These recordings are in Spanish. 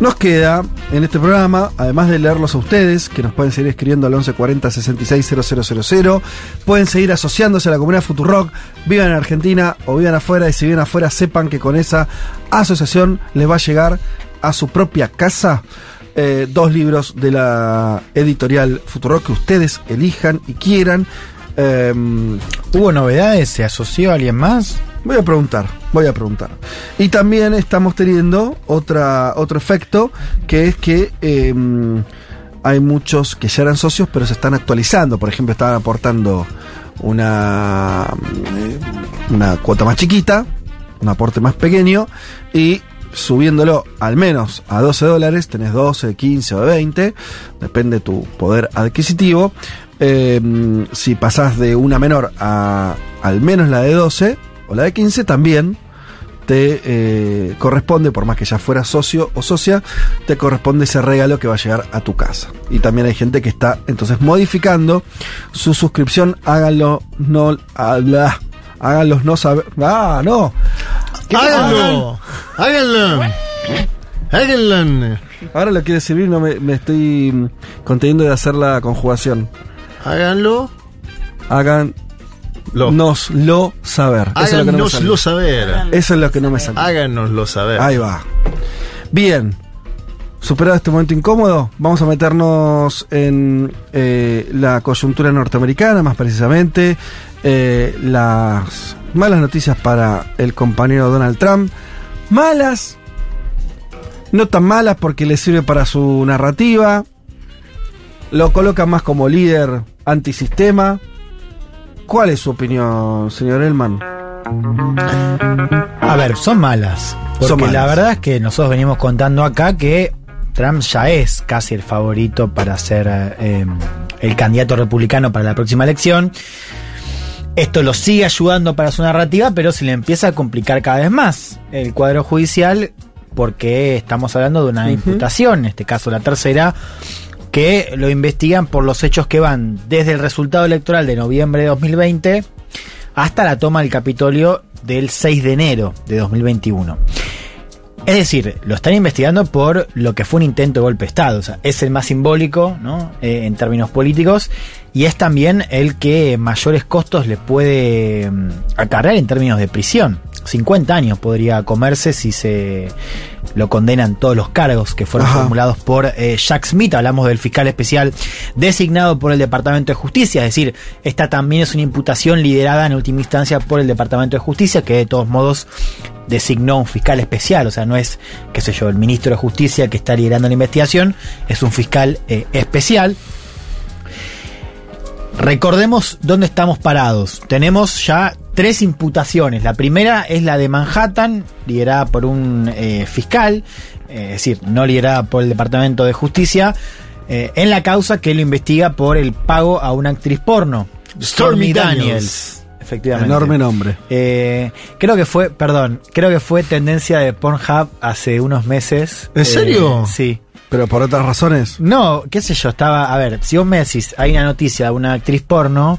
Nos queda en este programa, además de leerlos a ustedes, que nos pueden seguir escribiendo al 1140 660000, pueden seguir asociándose a la comunidad Futurock, vivan en Argentina o vivan afuera, y si viven afuera, sepan que con esa asociación les va a llegar a su propia casa eh, dos libros de la editorial Futurock que ustedes elijan y quieran. Em, ¿Hubo novedades? ¿Se asoció a alguien más? Voy a preguntar, voy a preguntar. Y también estamos teniendo otra, otro efecto, que es que em, hay muchos que ya eran socios, pero se están actualizando. Por ejemplo, estaban aportando una, eh, una cuota más chiquita, un aporte más pequeño, y subiéndolo al menos a 12 dólares, tenés 12, 15 o 20, depende tu poder adquisitivo. Em, si pasás de una menor a al menos la de 12 o la de 15, también te eh, corresponde, por más que ya fuera socio o socia, te corresponde ese regalo que va a llegar a tu casa. Y también hay gente que está entonces modificando su suscripción. Háganlo, no, habla, háganlos no saber. ¡Ah, no! Háganlo. Háganlo. Háganlo. Ahora lo quiere servir, no me, me estoy conteniendo de hacer la conjugación. Háganlo. Hagan Lo. nos lo saber. Eso es lo que no. Háganoslo saber. Eso es lo que no me sale. Háganoslo saber. Ahí va. Bien. Superado este momento incómodo, vamos a meternos en eh, la coyuntura norteamericana, más precisamente. eh, las malas noticias para el compañero Donald Trump. Malas. No tan malas porque le sirve para su narrativa. Lo coloca más como líder antisistema. ¿Cuál es su opinión, señor Elman? A ver, son malas. Porque Son malas. la verdad es que nosotros venimos contando acá que Trump ya es casi el favorito para ser eh, el candidato republicano para la próxima elección. Esto lo sigue ayudando para su narrativa, pero se le empieza a complicar cada vez más el cuadro judicial porque estamos hablando de una imputación, en este caso la tercera, que lo investigan por los hechos que van desde el resultado electoral de noviembre de 2020 hasta la toma del Capitolio del 6 de enero de 2021. Es decir, lo están investigando por lo que fue un intento de golpe de Estado. O sea, es el más simbólico, ¿no? Eh, en términos políticos. Y es también el que mayores costos le puede mm, acarrear en términos de prisión. 50 años podría comerse si se lo condenan todos los cargos que fueron Ajá. formulados por eh, Jack Smith. Hablamos del fiscal especial designado por el Departamento de Justicia. Es decir, esta también es una imputación liderada en última instancia por el Departamento de Justicia, que de todos modos designó un fiscal especial. O sea, no es, qué sé yo, el ministro de Justicia que está liderando la investigación, es un fiscal eh, especial. Recordemos dónde estamos parados. Tenemos ya tres imputaciones. La primera es la de Manhattan, liderada por un eh, fiscal, eh, es decir, no liderada por el Departamento de Justicia, eh, en la causa que lo investiga por el pago a una actriz porno, Stormy Stormy Daniels. Daniels. Efectivamente. Enorme nombre. Eh, creo que fue, perdón, creo que fue tendencia de Pornhub hace unos meses. ¿En serio? Eh, sí. Pero por otras razones. No, qué sé yo, estaba, a ver, si vos me decís, hay una noticia de una actriz porno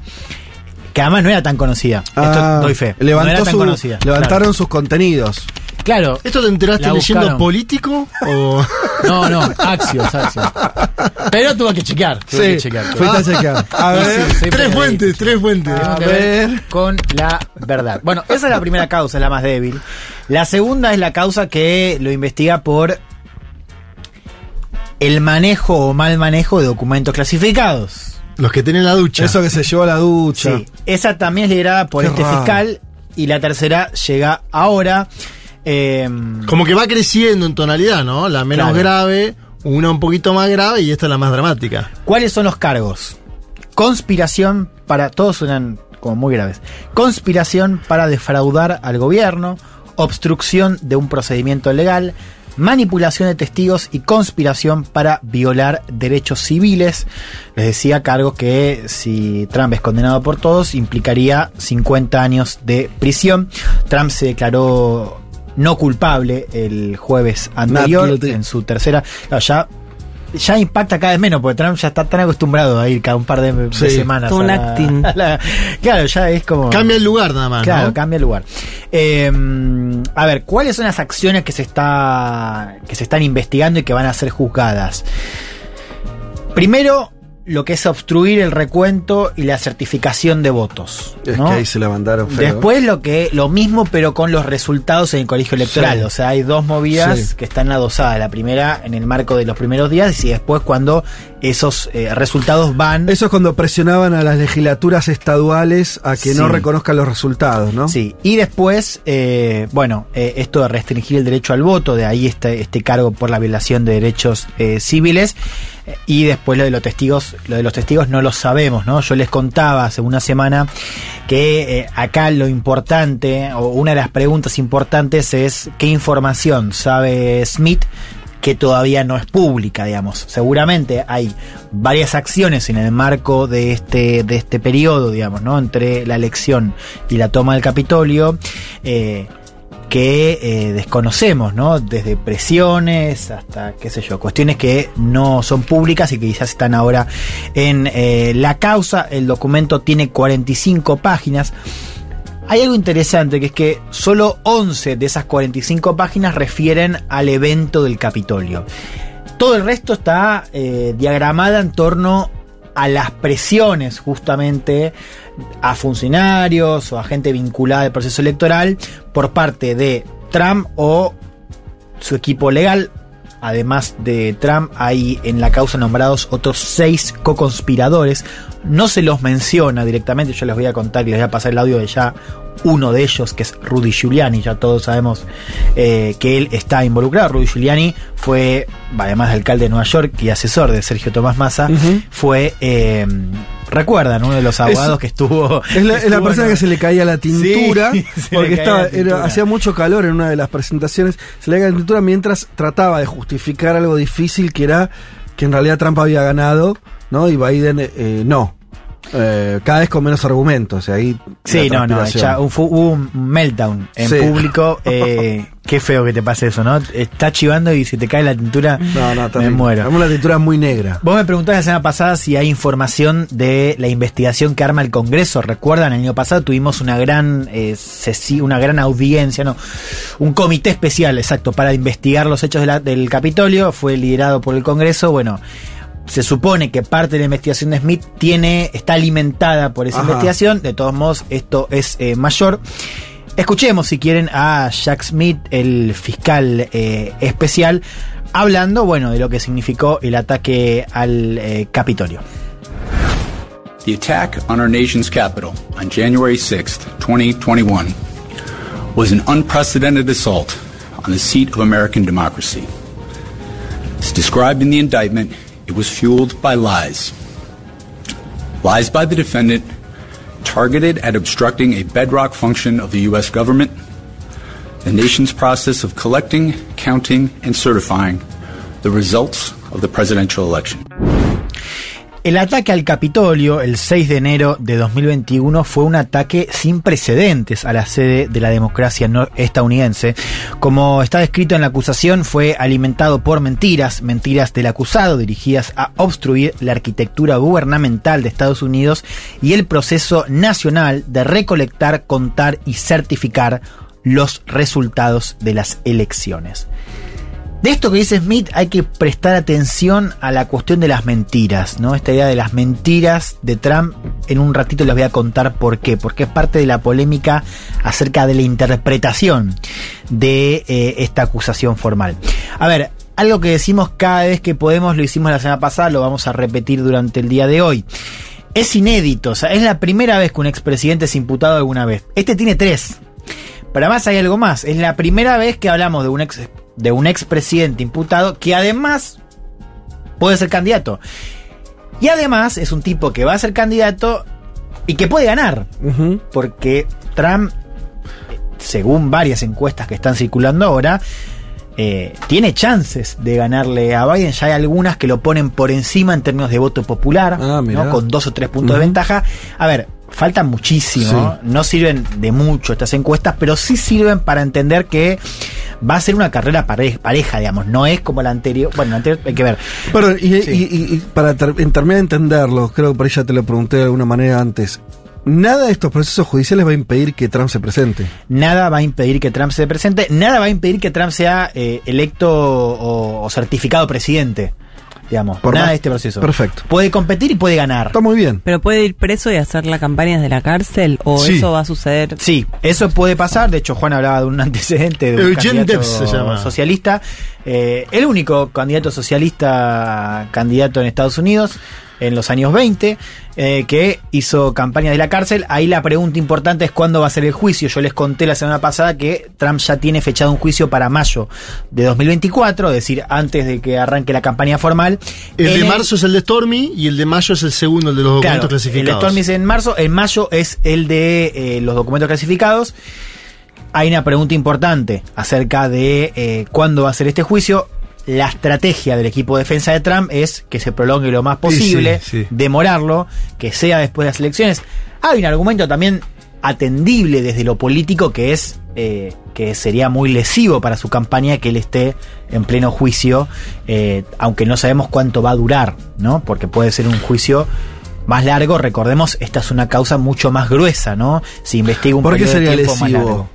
que además no era tan conocida. Ah, Esto doy fe. Levantó no era tan su- conocida. levantaron sus contenidos. Claro. ¿Esto te enteraste leyendo político? O... No, no, Axios, Axios. Pero tuve que chequear. Tuve que chequear. fuiste a chequear. A ver. Sí, tres fuentes, tres fuentes. A ver ver. con la verdad. Bueno, esa es la primera causa, es la más débil. La segunda es la causa que lo investiga por el manejo o mal manejo de documentos clasificados. Los que tienen la ducha. Eso que se llevó a la ducha. Sí, esa también es liderada por Qué este raro. fiscal y la tercera llega ahora. Eh, Como que va creciendo en tonalidad, ¿no? La menos Claro. grave, una un poquito más grave y esta es la más dramática. ¿Cuáles son los cargos? Conspiración para. Todos suenan como muy graves. Conspiración para defraudar al gobierno, obstrucción de un procedimiento legal, manipulación de testigos y conspiración para violar derechos civiles. Les decía cargo que si Trump es condenado por todos implicaría 50 años de prisión. Trump se declaró no culpable el jueves anterior en su tercera. claro, ya, ya impacta cada vez menos, porque Trump ya está tan acostumbrado a ir cada un par de, de Sí, semanas. todo un a la- acting. a la- claro, ya es como. Cambia el lugar nada más. Claro, ¿no? cambia el lugar. Eh, a ver, ¿cuáles son las acciones que se está que se están investigando y que van a ser juzgadas? Primero, lo que es obstruir el recuento y la certificación de votos. Es ¿no? que ahí se la mandaron feo. Después lo que lo mismo pero con los resultados en el colegio electoral, Sí. o sea, hay dos movidas Sí. que están adosadas, la primera en el marco de los primeros días y después cuando esos eh, resultados van Eso es cuando presionaban a las legislaturas estaduales a que no reconozcan los resultados, ¿no? Sí, y después, eh, bueno, eh, esto de restringir el derecho al voto, de ahí este, este cargo por la violación de derechos civiles, y después lo de los testigos, lo de los testigos no lo sabemos, ¿no? Yo les contaba hace una semana que eh, acá lo importante, o una de las preguntas importantes es qué información sabe Smith que todavía no es pública, digamos. Seguramente hay varias acciones en el marco de este, de este periodo, digamos, ¿no? Entre la elección y la toma del Capitolio, eh, que eh, desconocemos, ¿no? Desde presiones hasta, qué sé yo, cuestiones que no son públicas y que quizás están ahora en eh, la causa. El documento tiene 45 páginas. Hay algo interesante que es que solo 11 de esas 45 páginas refieren al evento del Capitolio. Todo el resto está eh, diagramada en torno a las presiones justamente a funcionarios o a gente vinculada al proceso electoral por parte de Trump o su equipo legal. Además de Trump, hay en la causa nombrados otros seis co-conspiradores. No se los menciona directamente, yo les voy a contar y les voy a pasar el audio de ya uno de ellos, que es Rudy Giuliani. Ya todos sabemos eh, que él está involucrado. Rudy Giuliani fue, además de alcalde de Nueva York y asesor de Sergio Tomás Massa, fue, eh, recuerdan, uno de los abogados que estuvo. Es la, es la estuvo persona en- que se le caía la tintura, Sí, porque estaba, la tintura. era- hacía mucho calor en una de las presentaciones, se le caía la tintura mientras trataba de justificar algo difícil que era que en realidad Trump había ganado, ¿no? Y Biden eh, eh, no. Eh, cada vez con menos argumentos, ahí Sí, no, no, ya hubo hubo un meltdown en Sí. público. eh, qué feo que te pase eso, ¿no? Está chivando y si te cae la tintura, No, no, me muero. Tenemos una tintura muy negra. Vos me preguntaste la semana pasada si hay información de la investigación que arma el Congreso. Recuerdan, el año pasado tuvimos una gran, eh, una gran audiencia, no, un comité especial, exacto, para investigar los hechos de la- del Capitolio. Fue liderado por el Congreso. Bueno, se supone que parte de la investigación de Smith tiene, está alimentada por esa Ajá. investigación. De todos modos, esto es eh, mayor. Escuchemos, si quieren, a Jack Smith, el fiscal eh, especial, hablando, bueno, de lo que significó el ataque al eh, Capitolio. The attack on our nation's capital on January 6th, 2021, was an unprecedented assault on the seat of American democracy. As described in the indictment, it was fueled by lies. Lies by the defendant targeted at obstructing a bedrock function of the U.S. government, the nation's process of collecting, counting, and certifying the results of the presidential election. El ataque al Capitolio el 6 de enero de 2021 fue un ataque sin precedentes a la sede de la democracia estadounidense. Como está descrito en la acusación, fue alimentado por mentiras, mentiras del acusado dirigidas a obstruir la arquitectura gubernamental de Estados Unidos y el proceso nacional de recolectar, contar y certificar los resultados de las elecciones. De esto que dice Smith hay que prestar atención a la cuestión de las mentiras, ¿no? Esta idea de las mentiras de Trump, en un ratito les voy a contar por qué, porque es parte de la polémica acerca de la interpretación de eh, esta acusación formal. A ver, algo que decimos cada vez que podemos, lo hicimos la semana pasada, lo vamos a repetir durante el día de hoy. Es inédito, o sea, es la primera vez que un expresidente es imputado alguna vez. Este tiene tres. Pero además hay algo más. Es la primera vez que hablamos de un ex de un expresidente imputado que además puede ser candidato. Y además es un tipo que va a ser candidato y que puede ganar. Porque Trump, según varias encuestas que están circulando ahora, eh, tiene chances de ganarle a Biden. Ya hay algunas que lo ponen por encima en términos de voto popular, Ah. ¿no? con dos o tres puntos de ventaja. A ver, faltan muchísimo. No sirven de mucho estas encuestas, pero sí sirven para entender que va a ser una carrera pare- pareja, digamos. No es como la anterior. Bueno, la anterior hay que ver. Perdón, y, Sí. y- y- y para ter- terminar de entenderlo, creo que por ahí ya te lo pregunté de alguna manera antes. Nada de estos procesos judiciales va a impedir que Trump se presente. Nada va a impedir que Trump se presente, nada va a impedir que Trump sea eh, electo o, o certificado presidente, digamos. Por nada más- de este proceso. Perfecto. Puede competir y puede ganar. Está muy bien. ¿Pero puede ir preso y hacer la campaña desde la cárcel? ¿O Sí. eso va a suceder? Sí, eso puede pasar. De hecho, Juan hablaba de un antecedente de un Eugene candidato Debs se llama. socialista. Eh, el único candidato socialista candidato en Estados Unidos en los años 20, eh, que hizo campaña de la cárcel. Ahí la pregunta importante es cuándo va a ser el juicio. Yo les conté la semana pasada que Trump ya tiene fechado un juicio para mayo de 2024, es decir, antes de que arranque la campaña formal. El En de marzo es el de Stormy y el de mayo es el segundo, el de los documentos Claro, El clasificados. Stormy es en marzo, en mayo es el de eh, los documentos clasificados. Hay una pregunta importante acerca de eh, cuándo va a ser este juicio. La estrategia del equipo de defensa de Trump es que se prolongue lo más posible, sí, sí. demorarlo, que sea después de las elecciones. Hay un argumento también atendible desde lo político que es eh, que sería muy lesivo para su campaña que él esté en pleno juicio, eh, aunque no sabemos cuánto va a durar, ¿no? Porque puede ser un juicio más largo. Recordemos, esta es una causa mucho más gruesa, ¿no? Si investiga un ¿Por qué periodo de sería tiempo más lesivo?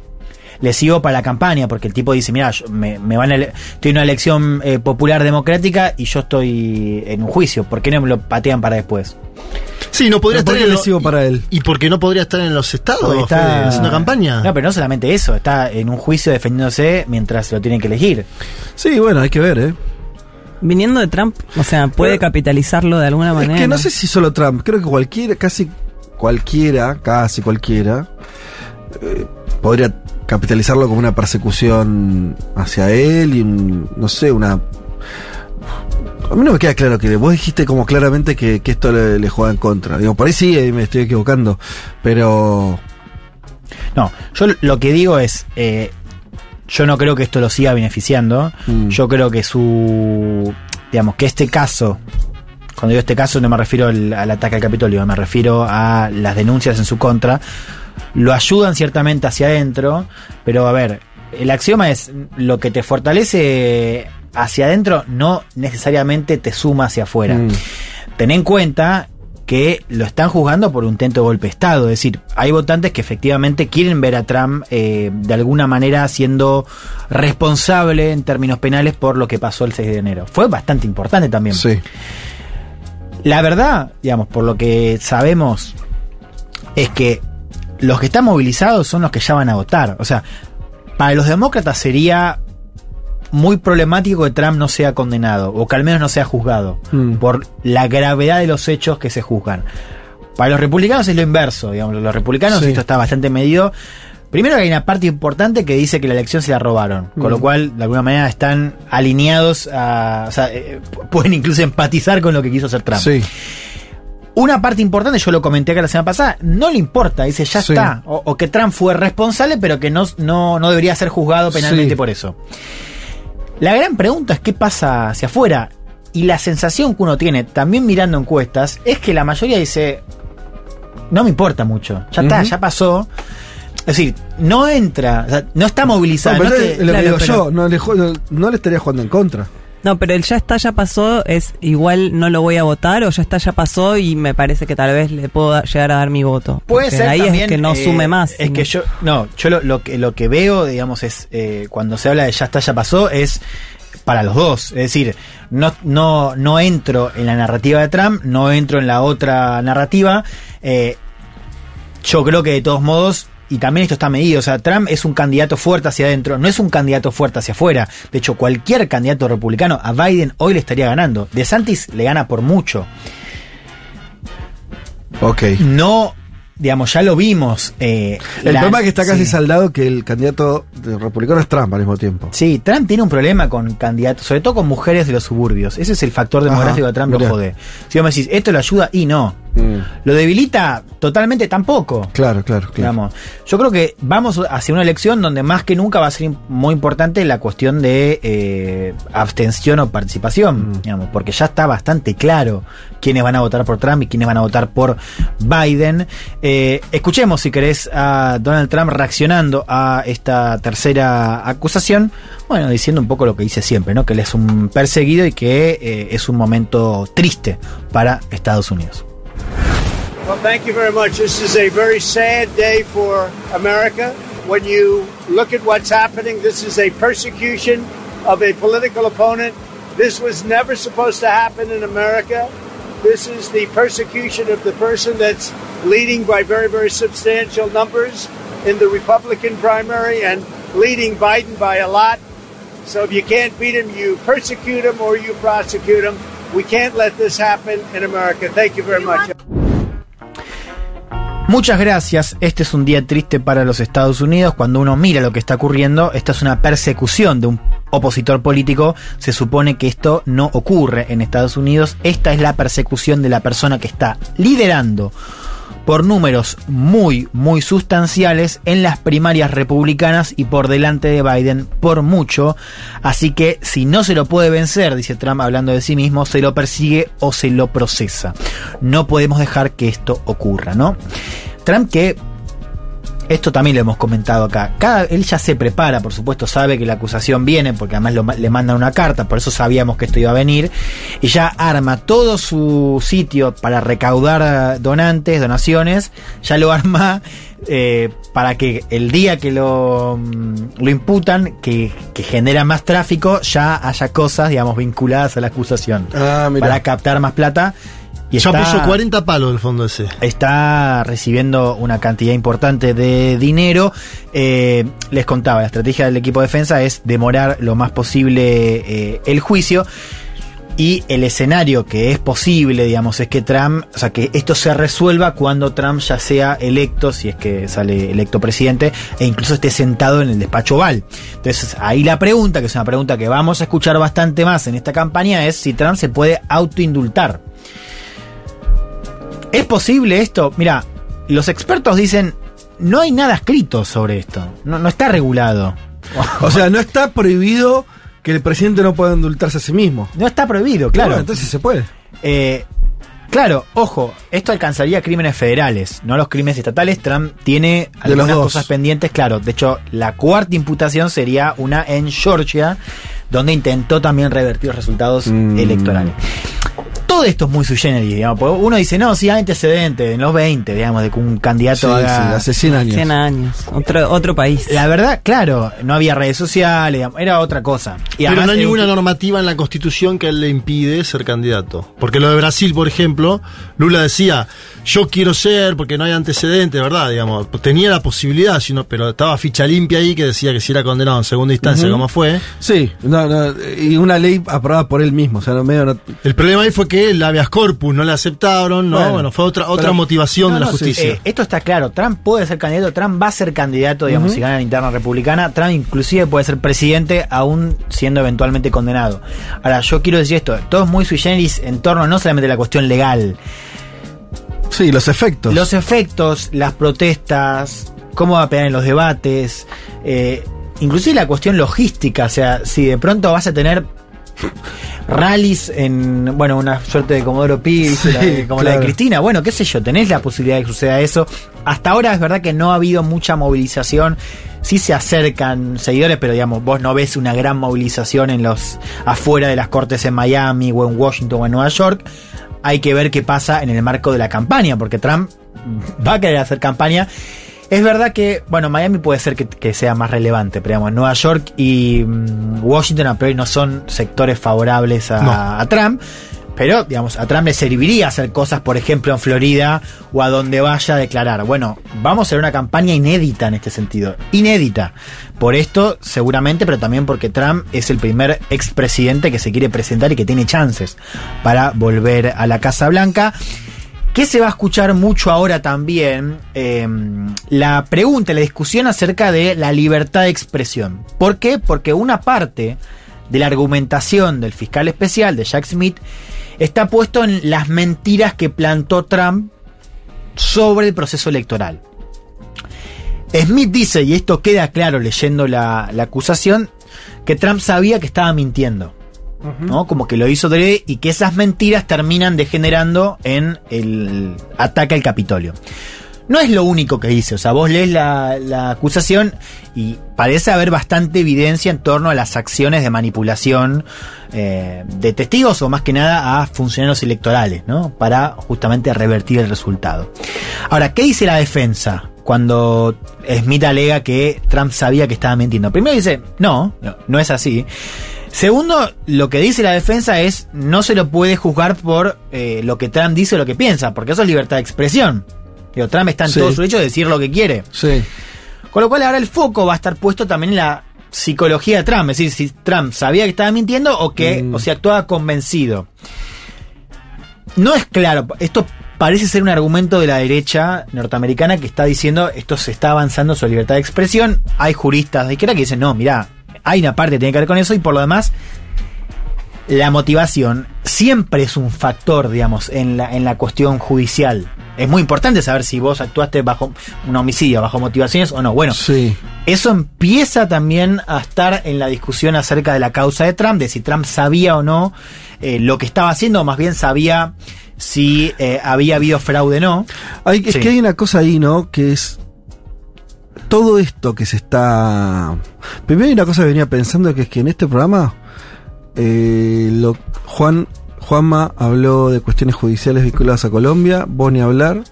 Largo. Lesivo para la campaña, porque el tipo dice, mira, me, me van a estoy en una elección eh, popular democrática y yo estoy en un juicio, ¿por qué no me lo patean para después? Sí, no podría Pero ¿por estar en lo- y- para él? ¿Y por qué no podría estar en los estados está- Fede, haciendo campaña? No, pero no solamente eso, está en un juicio defendiéndose mientras lo tienen que elegir. Sí, bueno, hay que ver, ¿eh? Viniendo de Trump, o sea, puede Pero- capitalizarlo de alguna manera. Es que no sé si solo Trump, creo que cualquiera, casi cualquiera, casi cualquiera, eh, podría capitalizarlo como una persecución hacia él y un, no sé, una... A mí no me queda claro que vos dijiste como claramente que, que esto le, le juega en contra. Digo, por ahí sí eh, me estoy equivocando, pero... No, yo lo que digo es, eh, yo no creo que esto lo siga beneficiando. Mm. Yo creo que su, digamos, que este caso, cuando digo este caso no me refiero al, al ataque al Capitolio, me refiero a las denuncias en su contra, lo ayudan ciertamente hacia adentro, pero a ver, el axioma es lo que te fortalece hacia adentro no necesariamente te suma hacia afuera. Mm. Ten en cuenta que lo están juzgando por un intento de golpe de Estado. Es decir, hay votantes que efectivamente quieren ver a Trump eh, de alguna manera siendo responsable en términos penales por lo que pasó el 6 de enero. Fue bastante importante también. Sí. La verdad, digamos, por lo que sabemos, es que los que están movilizados son los que ya van a votar. O sea, para los demócratas sería muy problemático que Trump no sea condenado, o que al menos no sea juzgado, Mm. por la gravedad de los hechos que se juzgan. Para los republicanos es lo inverso, digamos, los republicanos Sí. esto está bastante medido. Primero que hay una parte importante que dice que la elección se la robaron, con lo Mm. cual de alguna manera están alineados a, o sea, eh, pueden incluso empatizar con lo que quiso hacer Trump. Sí. Una parte importante, yo lo comenté acá la semana pasada, no le importa, dice ya Sí. está. O, o que Trump fue responsable, pero que no, no, no debería ser juzgado penalmente Sí. por eso. La gran pregunta es qué pasa hacia afuera. Y la sensación que uno tiene, también mirando encuestas, es que la mayoría dice, no me importa mucho, ya está, ya pasó. Es decir, no entra, o sea, no está movilizado. No, no es que- lo que claro, digo pero- yo, no le, no, no le estaría jugando en contra. No, pero el ya está, ya pasó, es igual no lo voy a votar o ya está, ya pasó y me parece que tal vez le puedo llegar a dar mi voto. Puede Porque ser ahí también, es que no eh, sume más. Es sino- que yo, no, yo lo, lo que lo que veo, digamos, es eh, cuando se habla de ya está, ya pasó, es para los dos. Es decir, no, no, no entro en la narrativa de Trump, no entro en la otra narrativa. Eh, yo creo que de todos modos, y también esto está medido, o sea, Trump es un candidato fuerte hacia adentro, no es un candidato fuerte hacia afuera. De hecho, cualquier candidato republicano a Biden hoy le estaría ganando. De Santis le gana por mucho. Ok. No, digamos, ya lo vimos. eh, El la- problema es que está casi sí. saldado que el candidato republicano es Trump al mismo tiempo. Sí, Trump tiene un problema con candidatos, sobre todo con mujeres de los suburbios. Ese es el factor demográfico Ajá, de Trump, lo jode. Si vos me decís, esto lo ayuda, y no. Mm. ¿Lo debilita? Totalmente tampoco. Claro, claro, claro. Digamos. Yo creo que vamos hacia una elección donde más que nunca va a ser muy importante la cuestión de eh, abstención o participación, Mm. digamos, porque ya está bastante claro quiénes van a votar por Trump y quiénes van a votar por Biden. Eh, escuchemos, si querés, a Donald Trump reaccionando a esta tercera acusación, bueno, diciendo un poco lo que dice siempre, ¿no? Que él es un perseguido y que eh, es un momento triste para Estados Unidos. Well, thank you very much. This is a very sad day for America. When you look at what's happening, this is a persecution of a political opponent. This was never supposed to happen in America. This is the persecution of the person that's leading by very, very substantial numbers in the Republican primary and leading Biden by a lot. So if you can't beat him, you persecute him or you prosecute him. We can't let this happen in America. Thank you very much. Muchas gracias. Este es un día triste para los Estados Unidos. Cuando uno mira lo que está ocurriendo, esta es una persecución de un opositor político. Se supone que esto no ocurre en Estados Unidos. Esta es la persecución de la persona que está liderando por números muy, muy sustanciales en las primarias republicanas y por delante de Biden por mucho. Así que si no se lo puede vencer, dice Trump hablando de sí mismo, se lo persigue o se lo procesa. No podemos dejar que esto ocurra, ¿no? Trump que esto también lo hemos comentado acá. Cada, él ya se prepara, por supuesto, sabe que la acusación viene, porque además lo le mandan una carta, por eso sabíamos que esto iba a venir. Y ya arma todo su sitio para recaudar donantes, donaciones, ya lo arma eh, para que el día que lo, mm, lo imputan, que, que genera más tráfico, ya haya cosas, digamos, vinculadas a la acusación. Ah. Para captar más plata. Y ya está- puso 40 palos el fondo ese. está recibiendo una cantidad importante de dinero. Eh, les contaba, la estrategia del equipo de defensa es demorar lo más posible eh, el juicio. Y el escenario que es posible, digamos, es que Trump, o sea, que esto se resuelva cuando Trump ya sea electo, si es que sale electo presidente, e incluso esté sentado en el despacho Oval. Entonces, ahí la pregunta, que es una pregunta que vamos a escuchar bastante más en esta campaña, es si Trump se puede autoindultar. ¿Es posible esto? Mira, los expertos dicen, no hay nada escrito sobre esto, no, no está regulado. O sea, no está prohibido que el presidente no pueda indultarse a sí mismo. No está prohibido, claro. Bueno, entonces se puede. Eh, claro, ojo, esto alcanzaría crímenes federales, no los crímenes estatales. Trump tiene algunas cosas pendientes, claro. De hecho, la cuarta imputación sería una en Georgia, donde intentó también revertir los resultados Mm. electorales. Todo esto es muy sui generis, digamos. porque Uno dice, no, sí hay antecedentes en los 20, digamos, de que un candidato Sí, sí, haga... hace 100 años. 100 años. Otro, otro país. La verdad, claro, no había redes sociales, digamos, era otra cosa. Y Pero además no hay un- ninguna normativa en la constitución que le impide ser candidato. Porque lo de Brasil, por ejemplo, Lula decía, yo quiero ser, porque no hay antecedentes, ¿verdad? Digamos, tenía la posibilidad, sino, pero estaba ficha limpia ahí que decía que si era condenado en segunda instancia, como fue. Sí, no, no, y una ley aprobada por él mismo. O sea, no, medio no- El problema ahí fue que el habeas corpus no le aceptaron, ¿no? Bueno, Bueno, fue otra, otra pero- motivación no, de la no, sí, justicia. Eh, esto está claro, Trump puede ser candidato, Trump va a ser candidato, digamos, si gana la interna republicana, Trump inclusive puede ser presidente aún siendo eventualmente condenado. Ahora, yo quiero decir esto, todo es muy sui generis en torno no solamente a la cuestión legal, Sí, los efectos. los efectos, las protestas, cómo va a pegar en los debates, eh, inclusive la cuestión logística, o sea, si de pronto vas a tener rallies en, bueno, una suerte de Comodoro Pi, como la de. Cristina, bueno, qué sé yo, tenés la posibilidad de que suceda eso. Hasta ahora es verdad que no ha habido mucha movilización, sí se acercan seguidores, pero digamos, vos no ves una gran movilización en los afuera de las cortes en Miami o en Washington o en Nueva York. Hay que ver qué pasa en el marco de la campaña, porque Trump va a querer hacer campaña. Es verdad que, bueno, Miami puede ser que, que sea más relevante, pero digamos, Nueva York y mm, Washington a priori no son sectores favorables a, No. a Trump. Pero, digamos, a Trump le serviría hacer cosas, por ejemplo, en Florida o a donde vaya a declarar. Bueno, vamos a hacer una campaña inédita en este sentido. Inédita. Por esto, seguramente, pero también porque Trump es el primer expresidente que se quiere presentar y que tiene chances para volver a la Casa Blanca. ¿Qué se va a escuchar mucho ahora también? Eh, la pregunta, la discusión acerca de la libertad de expresión. ¿Por qué? Porque una parte de la argumentación del fiscal especial de Jack Smith está puesto en las mentiras que plantó Trump sobre el proceso electoral. Smith dice, y esto queda claro leyendo la acusación, que Trump sabía que estaba mintiendo. ¿No? Como que lo hizo de y que esas mentiras terminan degenerando en el ataque al Capitolio. No es lo único que dice, o sea, vos lees la, la acusación y parece haber bastante evidencia en torno a las acciones de manipulación eh, de testigos o más que nada a funcionarios electorales, ¿no? Para justamente revertir el resultado. Ahora, ¿qué dice la defensa? Cuando Smith alega que Trump sabía que estaba mintiendo. Primero dice, no, no es así. Segundo, lo que dice la defensa es no se lo puede juzgar por eh, lo que Trump dice o lo que piensa, porque eso es libertad de expresión. Digo, Trump está en Sí. todo su derecho de decir lo que quiere. Sí. Con lo cual ahora el foco va a estar puesto también en la psicología de Trump, es decir, si Trump sabía que estaba mintiendo o que, Mm. o si actuaba convencido. No es claro, esto parece ser un argumento de la derecha norteamericana que está diciendo esto se está avanzando sobre libertad de expresión. Hay juristas de izquierda que dicen, no, mira, hay una parte que tiene que ver con eso y por lo demás la motivación siempre es un factor, digamos, en la, en la cuestión judicial. Es muy importante saber si vos actuaste bajo un homicidio, bajo motivaciones o no. Bueno, Sí. eso empieza también a estar en la discusión acerca de la causa de Trump, de si Trump sabía o no eh, lo que estaba haciendo, o más bien sabía si eh, había habido fraude o no. Hay, es Sí. que hay una cosa ahí, ¿no? Que es todo esto que se está. Primero hay una cosa que venía pensando que es que en este programa eh, lo, Juan Juanma habló de cuestiones judiciales vinculadas a Colombia, vos ni hablar.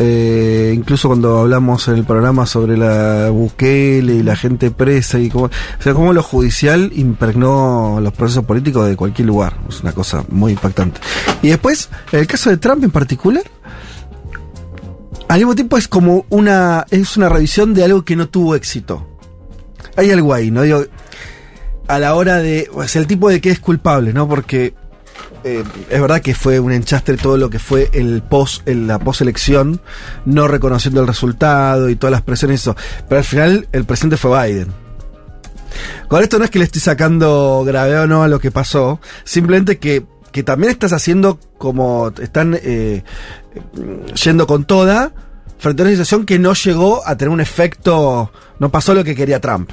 Eh, incluso cuando hablamos en el programa sobre la Bukele y la gente presa y cómo, o sea, cómo lo judicial impregnó los procesos políticos de cualquier lugar. Es una cosa muy impactante. Y después, el caso de Trump en particular, al mismo tiempo es como una es una revisión de algo que no tuvo éxito. Hay algo ahí, ¿no? A la hora de. O sea, el tipo de que es culpable, ¿no? Porque eh, es verdad que fue un enchastre todo lo que fue el post, la poselección, no reconociendo el resultado y todas las presiones y eso. Pero al final el presidente fue Biden. Con esto no es que le estoy sacando gravedad o no a lo que pasó, simplemente que, que también estás haciendo como están eh, yendo con toda frente a una situación que no llegó a tener un efecto, no pasó lo que quería Trump.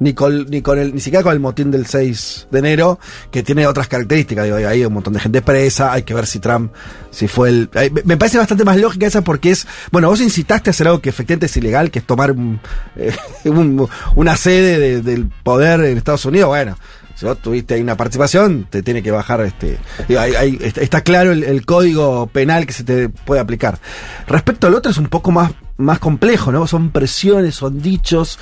Ni con, ni con el, ni siquiera con el motín del 6 de enero, que tiene otras características. Digo, hay un montón de gente presa, hay que ver si Trump, si fue el. me- parece bastante más lógica esa porque es. Bueno, vos incitaste a hacer algo que efectivamente es ilegal, que es tomar un, eh, un- una sede de- del poder en Estados Unidos. Bueno, si vos tuviste ahí una participación, te tiene que bajar este. digo, hay- hay- está, claro el, el código penal que se te puede aplicar. Respecto al otro es un poco más, más complejo, ¿no? Son presiones, son dichos.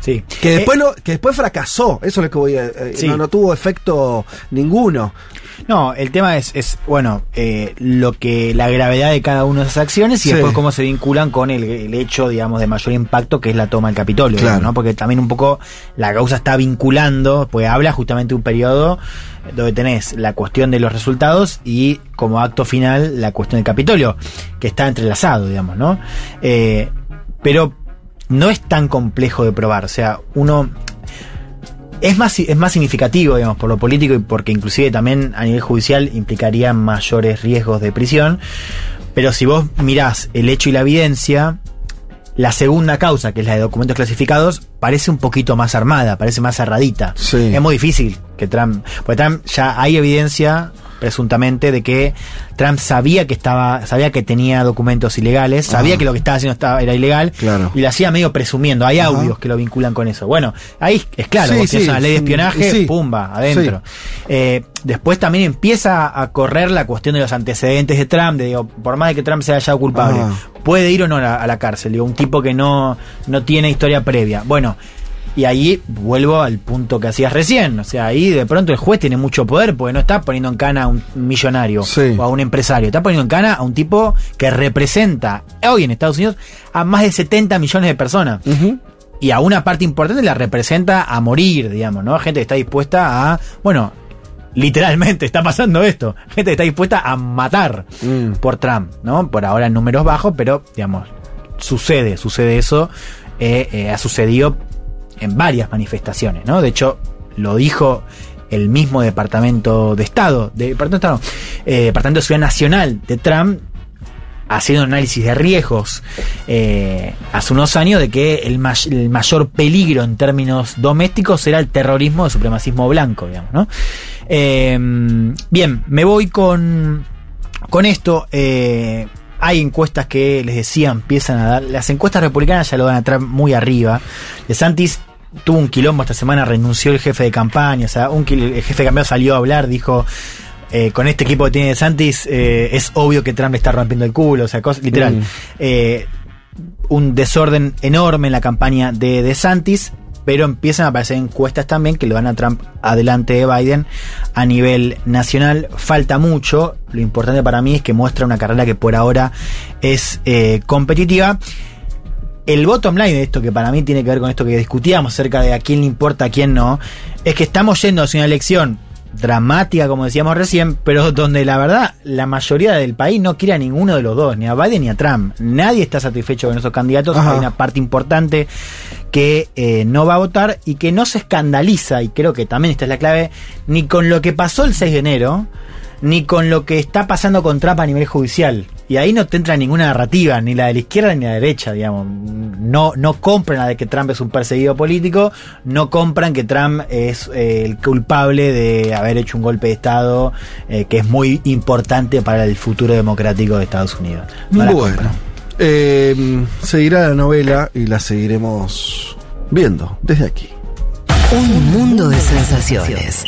Sí. Que después, Eh, no, que después fracasó, eso es lo que voy a. eh, Sí. no, no tuvo efecto ninguno. No, el tema es, es bueno, eh, lo que la gravedad de cada una de esas acciones y Sí. después cómo se vinculan con el, el hecho, digamos, de mayor impacto que es la toma del Capitolio, Claro. ¿no? Porque también un poco la causa está vinculando, pues habla justamente de un periodo donde tenés la cuestión de los resultados y como acto final la cuestión del Capitolio, que está entrelazado, digamos, ¿no? Eh, pero no es tan complejo de probar, o sea, uno es más, es más significativo, digamos, por lo político y porque inclusive también a nivel judicial implicaría mayores riesgos de prisión. Pero si vos mirás el hecho y la evidencia, la segunda causa, que es la de documentos clasificados, parece un poquito más armada, parece más cerradita. Sí. Es muy difícil que Trump, porque Trump ya hay evidencia presuntamente de que Trump sabía que estaba, sabía que tenía documentos ilegales, sabía Ah. que lo que estaba haciendo estaba, era ilegal, Claro. y lo hacía medio presumiendo. Hay Ajá. audios que lo vinculan con eso. Bueno, ahí es claro, Sí, sí, una ley de espionaje, sí. pumba, adentro. Eh, después también empieza a correr la cuestión de los antecedentes de Trump, de digo, por más de que Trump sea hallado culpable, puede ir o no a la, a la cárcel, digo, un tipo que no, no tiene historia previa. Bueno, y ahí vuelvo al punto que hacías recién. O sea, ahí de pronto el juez tiene mucho poder porque no está poniendo en cana a un millonario Sí. o a un empresario. Está poniendo en cana a un tipo que representa hoy en Estados Unidos a más de 70 millones de personas. Y a una parte importante la representa a morir, digamos, ¿no? Gente que está dispuesta a, bueno, literalmente está pasando esto. Gente que está dispuesta a matar Mm. por Trump, ¿no? Por ahora en números bajos, pero, digamos, sucede, sucede eso. eh, eh, ha sucedido en varias manifestaciones, ¿no? De hecho, lo dijo el mismo Departamento de Estado, de, no, eh, Departamento de Seguridad Nacional de Trump, haciendo análisis de riesgos eh, hace unos años de que el, may- el mayor peligro en términos domésticos era el terrorismo de supremacismo blanco, digamos, ¿no? Eh, bien, me voy con, con esto. eh, hay encuestas que les decía empiezan a dar. Las encuestas republicanas ya lo dan a Trump muy arriba. De Santis tuvo un quilombo esta semana, renunció el jefe de campaña. O sea, un, quil- el jefe de campaña salió a hablar, dijo. eh, con este equipo que tiene De Santis, eh, es obvio que Trump le está rompiendo el culo. O sea, cos- literal. Mm. Eh, un desorden enorme en la campaña de DeSantis, pero empiezan a aparecer encuestas también que lo dan a Trump adelante de Biden a nivel nacional. Falta mucho, lo importante para mí es que muestra una carrera que por ahora es eh, competitiva. El bottom line de esto, que para mí tiene que ver con esto que discutíamos acerca de a quién le importa, a quién no, es que estamos yendo hacia una elección dramática, como decíamos recién, pero donde la verdad la mayoría del país no quiere a ninguno de los dos, ni a Biden ni a Trump. Nadie está satisfecho con esos candidatos. Ajá. Hay una parte importante que eh, no va a votar y que no se escandaliza, y creo que también esta es la clave, ni con lo que pasó el 6 de enero, ni con lo que está pasando con Trump a nivel judicial. Y ahí no te entra ninguna narrativa, ni la de la izquierda ni la de la derecha, digamos. No, no compran la de que Trump es un perseguido político, no compran que Trump es eh, el culpable de haber hecho un golpe de Estado eh, que es muy importante para el futuro democrático de Estados Unidos. No la bueno, eh, seguirá la novela y la seguiremos viendo desde aquí. Un mundo de sensaciones.